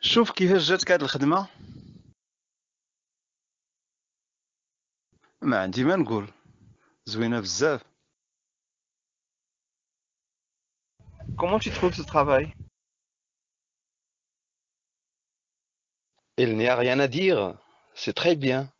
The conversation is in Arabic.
شوف كيفاش جاتك هاد الخدمة ما عندي ما نقول زوينة بزاف Comment tu trouves ce travail Il n'y a rien à dire. C'est très bien.